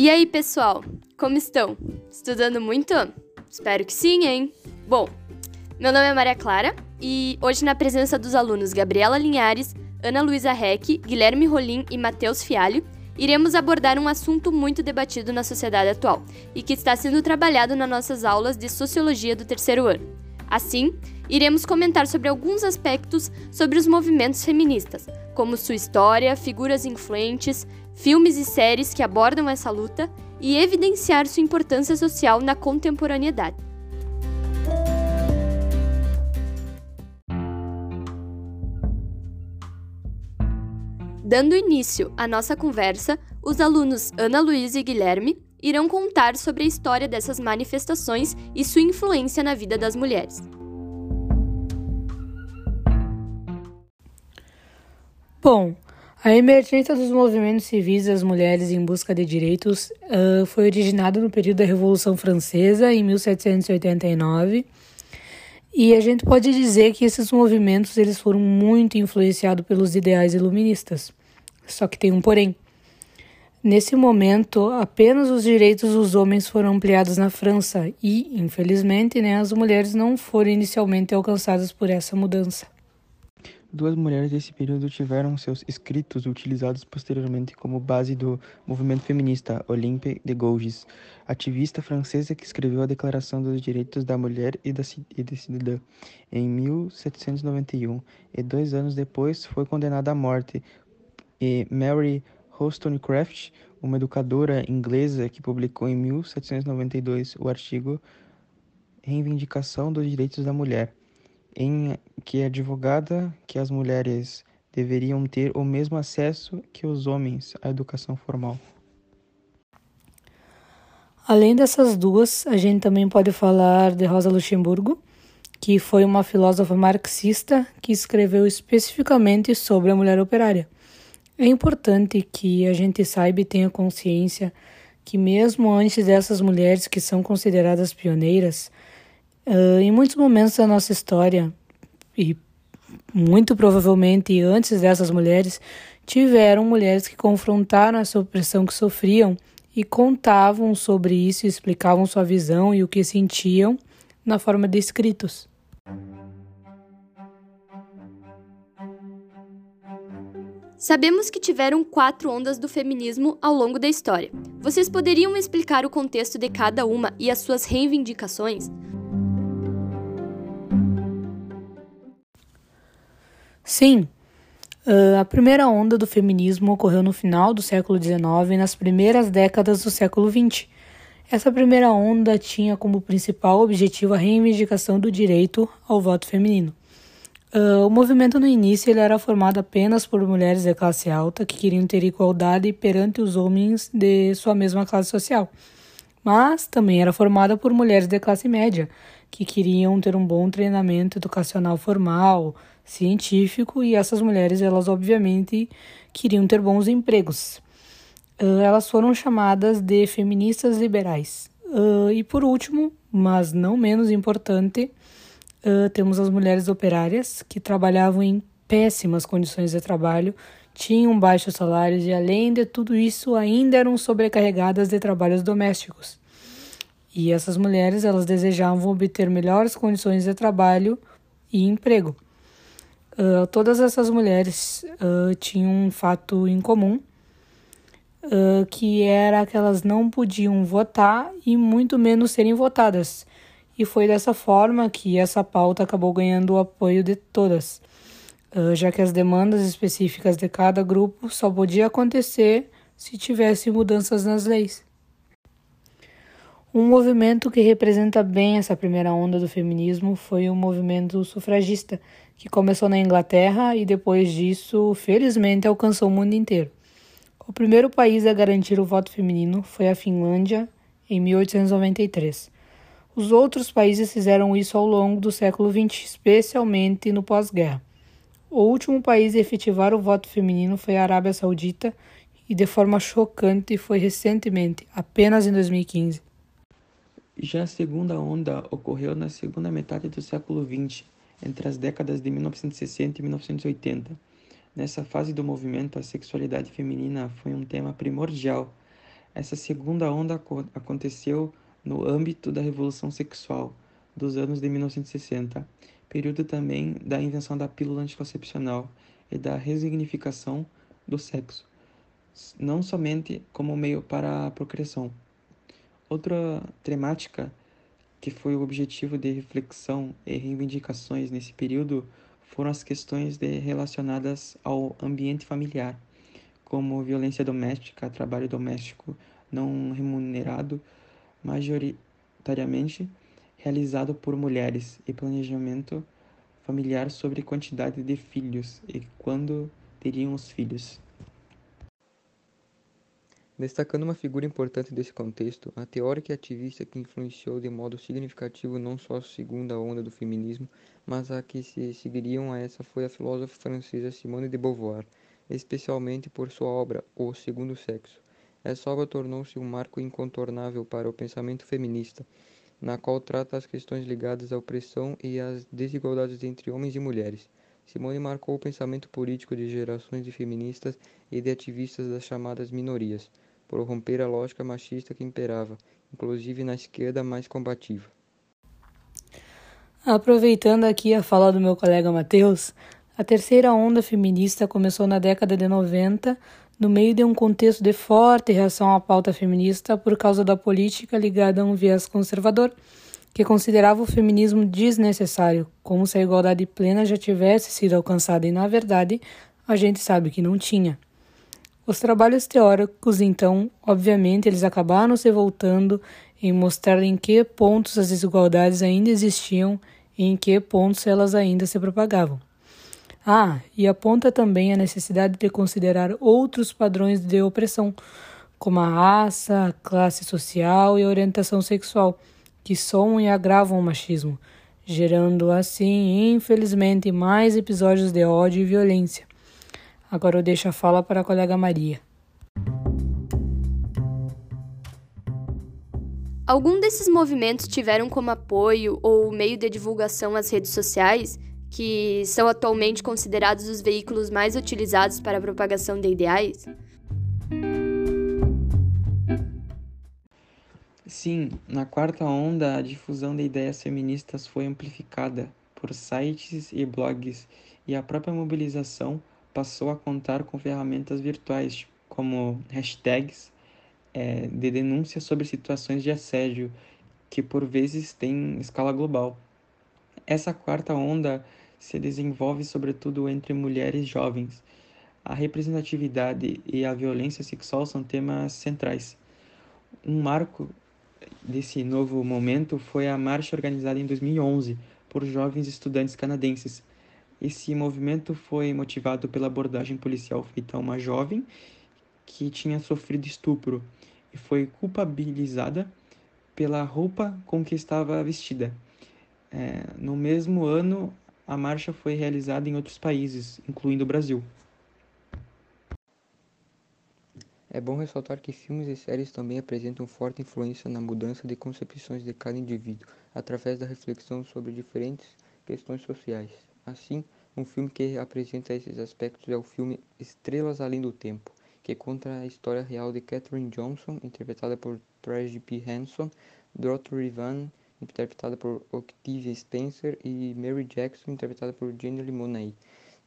E aí, pessoal? Como estão? Estudando muito? Espero que sim, hein? Bom, meu nome é Maria Clara e hoje, na presença dos alunos Gabriela Linhares, Ana Luísa Reck, Guilherme Rolim e Matheus Fialho, iremos abordar um assunto muito debatido na sociedade atual e que está sendo trabalhado nas nossas aulas de sociologia do terceiro ano. Assim, iremos comentar sobre alguns aspectos sobre os movimentos feministas, como sua história, figuras influentes, filmes e séries que abordam essa luta e evidenciar sua importância social na contemporaneidade. Dando início à nossa conversa, os alunos Ana Luísa e Guilherme irão contar sobre a história dessas manifestações e sua influência na vida das mulheres. Bom, a emergência dos movimentos civis das mulheres em busca de direitos uh, foi originada no período da Revolução Francesa, em 1789, e a gente pode dizer que esses movimentos eles foram muito influenciados pelos ideais iluministas. Só que tem um porém. Nesse momento, apenas os direitos dos homens foram ampliados na França e, infelizmente, né, as mulheres não foram inicialmente alcançadas por essa mudança. Duas mulheres desse período tiveram seus escritos utilizados posteriormente como base do movimento feminista, Olympe de Gouges, ativista francesa que escreveu a Declaração dos Direitos da Mulher e da Cidadã em 1791 e dois anos depois foi condenada à morte. E Mary Wollstonecraft, uma educadora inglesa que publicou em 1792 o artigo Reivindicação dos Direitos da Mulher, em que advogada que as mulheres deveriam ter o mesmo acesso que os homens à educação formal. Além dessas duas, a gente também pode falar de Rosa Luxemburgo, que foi uma filósofa marxista que escreveu especificamente sobre a mulher operária. É importante que a gente saiba e tenha consciência que, mesmo antes dessas mulheres que são consideradas pioneiras, em muitos momentos da nossa história, e muito provavelmente antes dessas mulheres, tiveram mulheres que confrontaram essa opressão que sofriam e contavam sobre isso, explicavam sua visão e o que sentiam na forma de escritos. Sabemos que tiveram quatro ondas do feminismo ao longo da história. Vocês poderiam explicar o contexto de cada uma e as suas reivindicações? Sim. Uh, a primeira onda do feminismo ocorreu no final do século XIX e nas primeiras décadas do século XX. Essa primeira onda tinha como principal objetivo a reivindicação do direito ao voto feminino. Uh, o movimento no início ele era formado apenas por mulheres de classe alta que queriam ter igualdade perante os homens de sua mesma classe social, mas também era formada por mulheres de classe média que queriam ter um bom treinamento educacional formal, científico e essas mulheres elas obviamente queriam ter bons empregos. Uh, elas foram chamadas de feministas liberais. Uh, e por último, mas não menos importante, Uh, temos as mulheres operárias que trabalhavam em péssimas condições de trabalho, tinham baixos salários e, além de tudo isso, ainda eram sobrecarregadas de trabalhos domésticos. E essas mulheres elas desejavam obter melhores condições de trabalho e emprego. Uh, todas essas mulheres uh, tinham um fato em comum, que era que elas não podiam votar e muito menos serem votadas e foi dessa forma que essa pauta acabou ganhando o apoio de todas, já que as demandas específicas de cada grupo só podia acontecer se tivesse mudanças nas leis. Um movimento que representa bem essa primeira onda do feminismo foi o movimento sufragista, que começou na Inglaterra e depois disso, felizmente, alcançou o mundo inteiro. O primeiro país a garantir o voto feminino foi a Finlândia, em 1893. Os outros países fizeram isso ao longo do século XX, especialmente no pós-guerra. O último país a efetivar o voto feminino foi a Arábia Saudita e, de forma chocante, foi recentemente, apenas em 2015. Já a segunda onda ocorreu na segunda metade do século XX, entre as décadas de 1960 e 1980. Nessa fase do movimento, a sexualidade feminina foi um tema primordial Essa segunda onda aconteceu no âmbito da Revolução Sexual dos anos de 1960, período também da invenção da pílula anticoncepcional e da resignificação do sexo, não somente como meio para a procriação. Outra temática que foi o objetivo de reflexão e reivindicações nesse período foram as questões de, relacionadas ao ambiente familiar, como violência doméstica, trabalho doméstico não remunerado, majoritariamente realizado por mulheres, e planejamento familiar sobre quantidade de filhos e quando teriam os filhos. Destacando uma figura importante desse contexto, a teórica e ativista que influenciou de modo significativo não só a segunda onda do feminismo, mas a que se seguiriam a essa foi a filósofa francesa Simone de Beauvoir, especialmente por sua obra O Segundo Sexo. Essa obra tornou-se um marco incontornável para o pensamento feminista, na qual trata as questões ligadas à opressão e às desigualdades entre homens e mulheres. Simone marcou o pensamento político de gerações de feministas e de ativistas das chamadas minorias por romper a lógica machista que imperava, inclusive na esquerda mais combativa. Aproveitando aqui a fala do meu colega Matheus, a terceira onda feminista começou na década de 90, no meio de um contexto de forte reação à pauta feminista por causa da política ligada a um viés conservador, que considerava o feminismo desnecessário, como se a igualdade plena já tivesse sido alcançada e, na verdade, a gente sabe que não tinha. Os trabalhos teóricos, então, obviamente, eles acabaram se voltando em mostrar em que pontos as desigualdades ainda existiam e em que pontos elas ainda se propagavam. Ah, e aponta também a necessidade de considerar outros padrões de opressão, como a raça, a classe social e a orientação sexual, que somam e agravam o machismo, gerando assim, infelizmente, mais episódios de ódio e violência. Agora eu deixo a fala para a colega Maria. Algum desses movimentos tiveram como apoio ou meio de divulgação as redes sociais, que são atualmente considerados os veículos mais utilizados para a propagação de ideais? Sim, na quarta onda, a difusão de ideias feministas foi amplificada por sites e blogs, e a própria mobilização passou a contar com ferramentas virtuais, como hashtags é, de denúncia sobre situações de assédio, que por vezes têm escala global. Essa quarta onda se desenvolve sobretudo entre mulheres jovens. A representatividade e a violência sexual são temas centrais. Um marco desse novo momento foi a marcha organizada em 2011 por jovens estudantes canadenses, esse movimento foi motivado pela abordagem policial feita a uma jovem que tinha sofrido estupro e foi culpabilizada pela roupa com que estava vestida. É, no mesmo ano, a marcha foi realizada em outros países, incluindo o Brasil. É bom ressaltar que filmes e séries também apresentam forte influência na mudança de concepções de cada indivíduo, através da reflexão sobre diferentes questões sociais. Assim, um filme que apresenta esses aspectos é o filme Estrelas Além do Tempo, que conta a história real de Katherine Johnson, interpretada por Tracy P. Henson, Dorothy Van, interpretada por Octavia Spencer, e Mary Jackson, interpretada por Jenny Monet,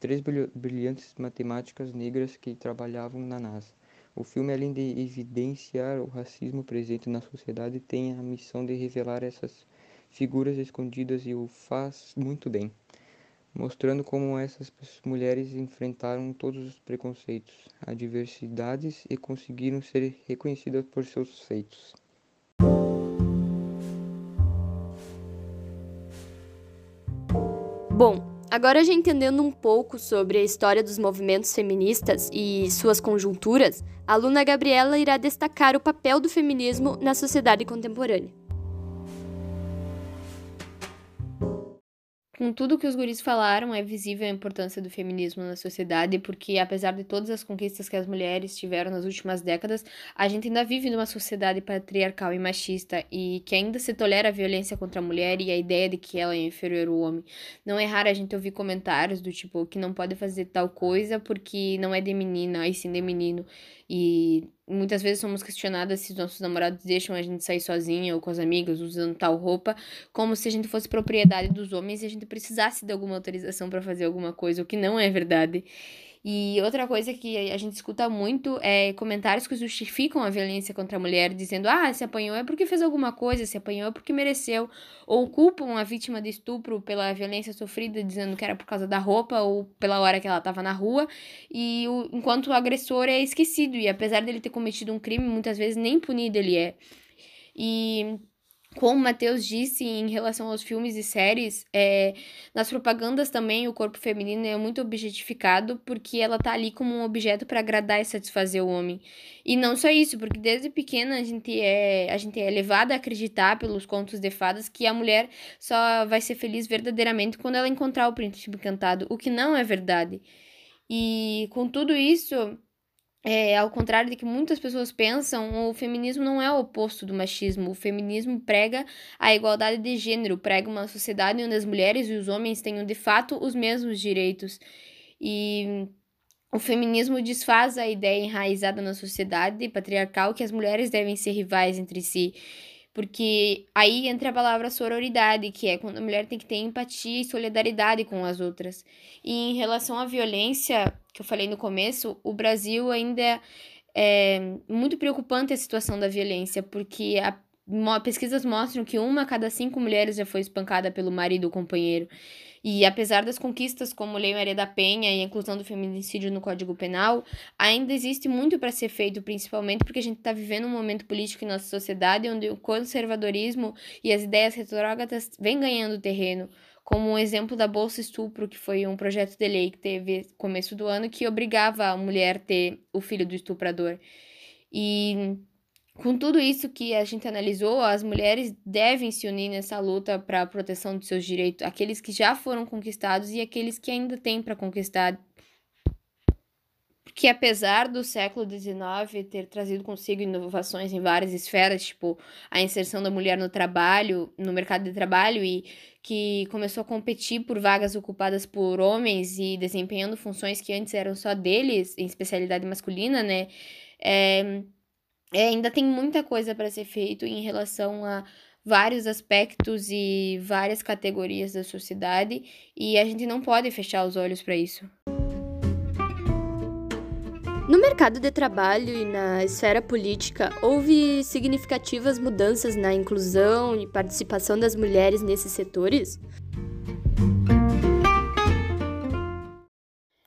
três brilhantes matemáticas negras que trabalhavam na NASA. O filme, além de evidenciar o racismo presente na sociedade, tem a missão de revelar essas figuras escondidas e o faz muito bem mostrando como essas mulheres enfrentaram todos os preconceitos, adversidades e conseguiram ser reconhecidas por seus feitos. Bom, agora já entendendo um pouco sobre a história dos movimentos feministas e suas conjunturas, a aluna Gabriela irá destacar o papel do feminismo na sociedade contemporânea. Com tudo que os guris falaram, é visível a importância do feminismo na sociedade, porque apesar de todas as conquistas que as mulheres tiveram nas últimas décadas, a gente ainda vive numa sociedade patriarcal e machista e que ainda se tolera a violência contra a mulher e a ideia de que ela é inferior ao homem. Não é raro a gente ouvir comentários do tipo que não pode fazer tal coisa porque não é de menina, e sim de menino. E muitas vezes somos questionadas se os nossos namorados deixam a gente sair sozinha ou com as amigas usando tal roupa, como se a gente fosse propriedade dos homens e a gente precisasse de alguma autorização para fazer alguma coisa, o que não é verdade. E outra coisa que a gente escuta muito é comentários que justificam a violência contra a mulher, dizendo: ah, se apanhou é porque fez alguma coisa, se apanhou é porque mereceu. Ou culpam a vítima de estupro pela violência sofrida, dizendo que era por causa da roupa ou pela hora que ela estava na rua. E o, enquanto o agressor é esquecido, e apesar dele ter cometido um crime, muitas vezes nem punido ele é. E como o Matheus disse em relação aos filmes e séries, é, nas propagandas também o corpo feminino é muito objetificado porque ela tá ali como um objeto para agradar e satisfazer o homem. E não só isso, porque desde pequena a gente é, a gente é levada a acreditar pelos contos de fadas que a mulher só vai ser feliz verdadeiramente quando ela encontrar o príncipe encantado, o que não é verdade. E com tudo isso, é, ao contrário de que muitas pessoas pensam, o feminismo não é o oposto do machismo. O feminismo prega a igualdade de gênero, prega uma sociedade onde as mulheres e os homens tenham de fato os mesmos direitos. E o feminismo desfaz a ideia enraizada na sociedade patriarcal que as mulheres devem ser rivais entre si. Porque aí entra a palavra sororidade, que é quando a mulher tem que ter empatia e solidariedade com as outras. E em relação à violência, que eu falei no começo, o Brasil ainda é muito preocupante a situação da violência, porque a, pesquisas mostram que uma a cada cinco mulheres já foi espancada pelo marido ou companheiro. E apesar das conquistas como Lei Maria da Penha e a inclusão do feminicídio no Código Penal, ainda existe muito para ser feito, principalmente porque a gente está vivendo um momento político em nossa sociedade onde o conservadorismo e as ideias retrógradas vêm ganhando terreno como um exemplo da Bolsa Estupro, que foi um projeto de lei que teve começo do ano que obrigava a mulher ter o filho do estuprador. E com tudo isso que a gente analisou, as mulheres devem se unir nessa luta para a proteção dos seus direitos, aqueles que já foram conquistados e aqueles que ainda têm para conquistar. Porque apesar do século XIX ter trazido consigo inovações em várias esferas, tipo a inserção da mulher no trabalho, no mercado de trabalho e que começou a competir por vagas ocupadas por homens e desempenhando funções que antes eram só deles, em especialidade masculina, né? É, é, ainda tem muita coisa para ser feito em relação a vários aspectos e várias categorias da sociedade e a gente não pode fechar os olhos para isso. No mercado de trabalho e na esfera política, houve significativas mudanças na inclusão e participação das mulheres nesses setores?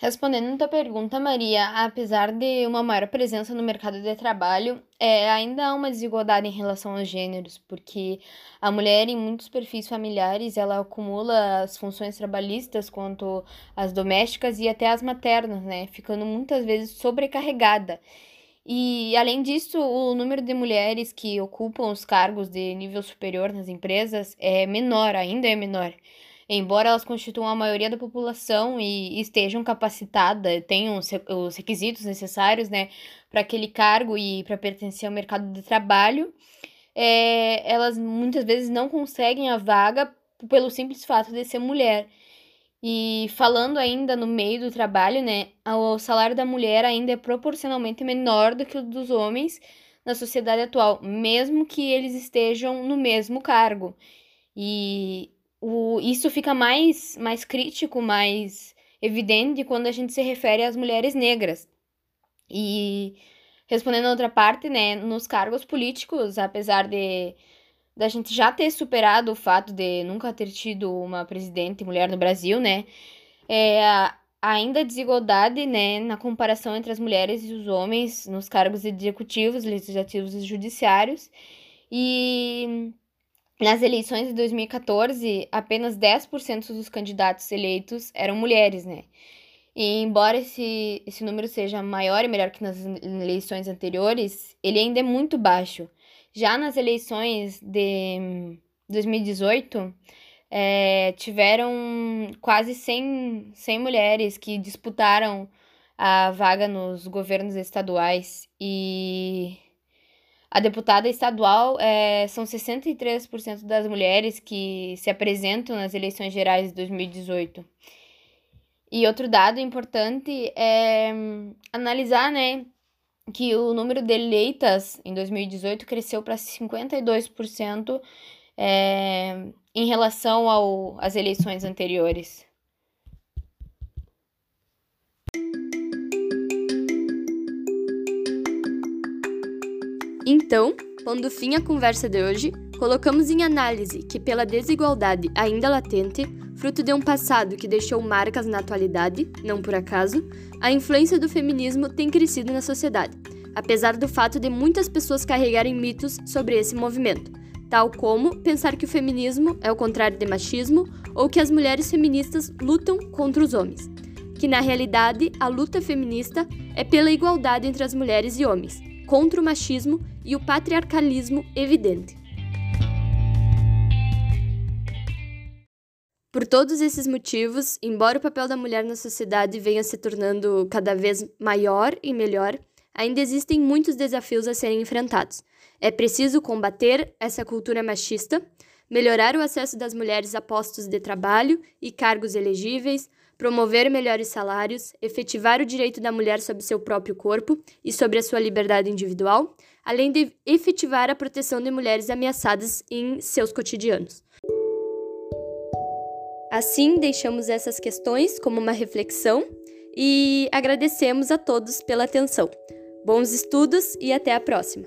Respondendo a tua pergunta, Maria, apesar de uma maior presença no mercado de trabalho, é, ainda há uma desigualdade em relação aos gêneros, porque a mulher, em muitos perfis familiares, ela acumula as funções trabalhistas quanto as domésticas e até as maternas, né? Ficando muitas vezes sobrecarregada. E, além disso, o número de mulheres que ocupam os cargos de nível superior nas empresas é menor, ainda é menor embora elas constituam a maioria da população e estejam capacitadas, tenham os requisitos necessários, né, para aquele cargo e para pertencer ao mercado de trabalho, é, elas muitas vezes não conseguem a vaga pelo simples fato de ser mulher. E falando ainda no meio do trabalho, né, o salário da mulher ainda é proporcionalmente menor do que o dos homens na sociedade atual, mesmo que eles estejam no mesmo cargo. E o, isso fica mais, mais crítico, mais evidente quando a gente se refere às mulheres negras. E respondendo a outra parte, né, nos cargos políticos, apesar de da gente já ter superado o fato de nunca ter tido uma presidente mulher no Brasil, né, é, ainda a desigualdade, né, na comparação entre as mulheres e os homens nos cargos executivos, legislativos e judiciários. E nas eleições de 2014, apenas 10% dos candidatos eleitos eram mulheres, né? E embora esse, esse número seja maior e melhor que nas eleições anteriores, ele ainda é muito baixo. Já nas eleições de 2018, é, tiveram quase 100, 100 mulheres que disputaram a vaga nos governos estaduais e a deputada estadual é, são 63% das mulheres que se apresentam nas eleições gerais de 2018. E outro dado importante é hum, analisar, né, que o número de eleitas em 2018 cresceu para 52% é, em relação às eleições anteriores. Então, pondo fim à conversa de hoje, colocamos em análise que, pela desigualdade ainda latente, fruto de um passado que deixou marcas na atualidade, não por acaso, a influência do feminismo tem crescido na sociedade, apesar do fato de muitas pessoas carregarem mitos sobre esse movimento, tal como pensar que o feminismo é o contrário de machismo ou que as mulheres feministas lutam contra os homens. Que na realidade a luta feminista é pela igualdade entre as mulheres e homens, contra o machismo e o patriarcalismo evidente. Por todos esses motivos, embora o papel da mulher na sociedade venha se tornando cada vez maior e melhor, ainda existem muitos desafios a serem enfrentados. É preciso combater essa cultura machista, melhorar o acesso das mulheres a postos de trabalho e cargos elegíveis, promover melhores salários, efetivar o direito da mulher sobre seu próprio corpo e sobre a sua liberdade individual, além de efetivar a proteção de mulheres ameaçadas em seus cotidianos. Assim, deixamos essas questões como uma reflexão e agradecemos a todos pela atenção. Bons estudos e até a próxima!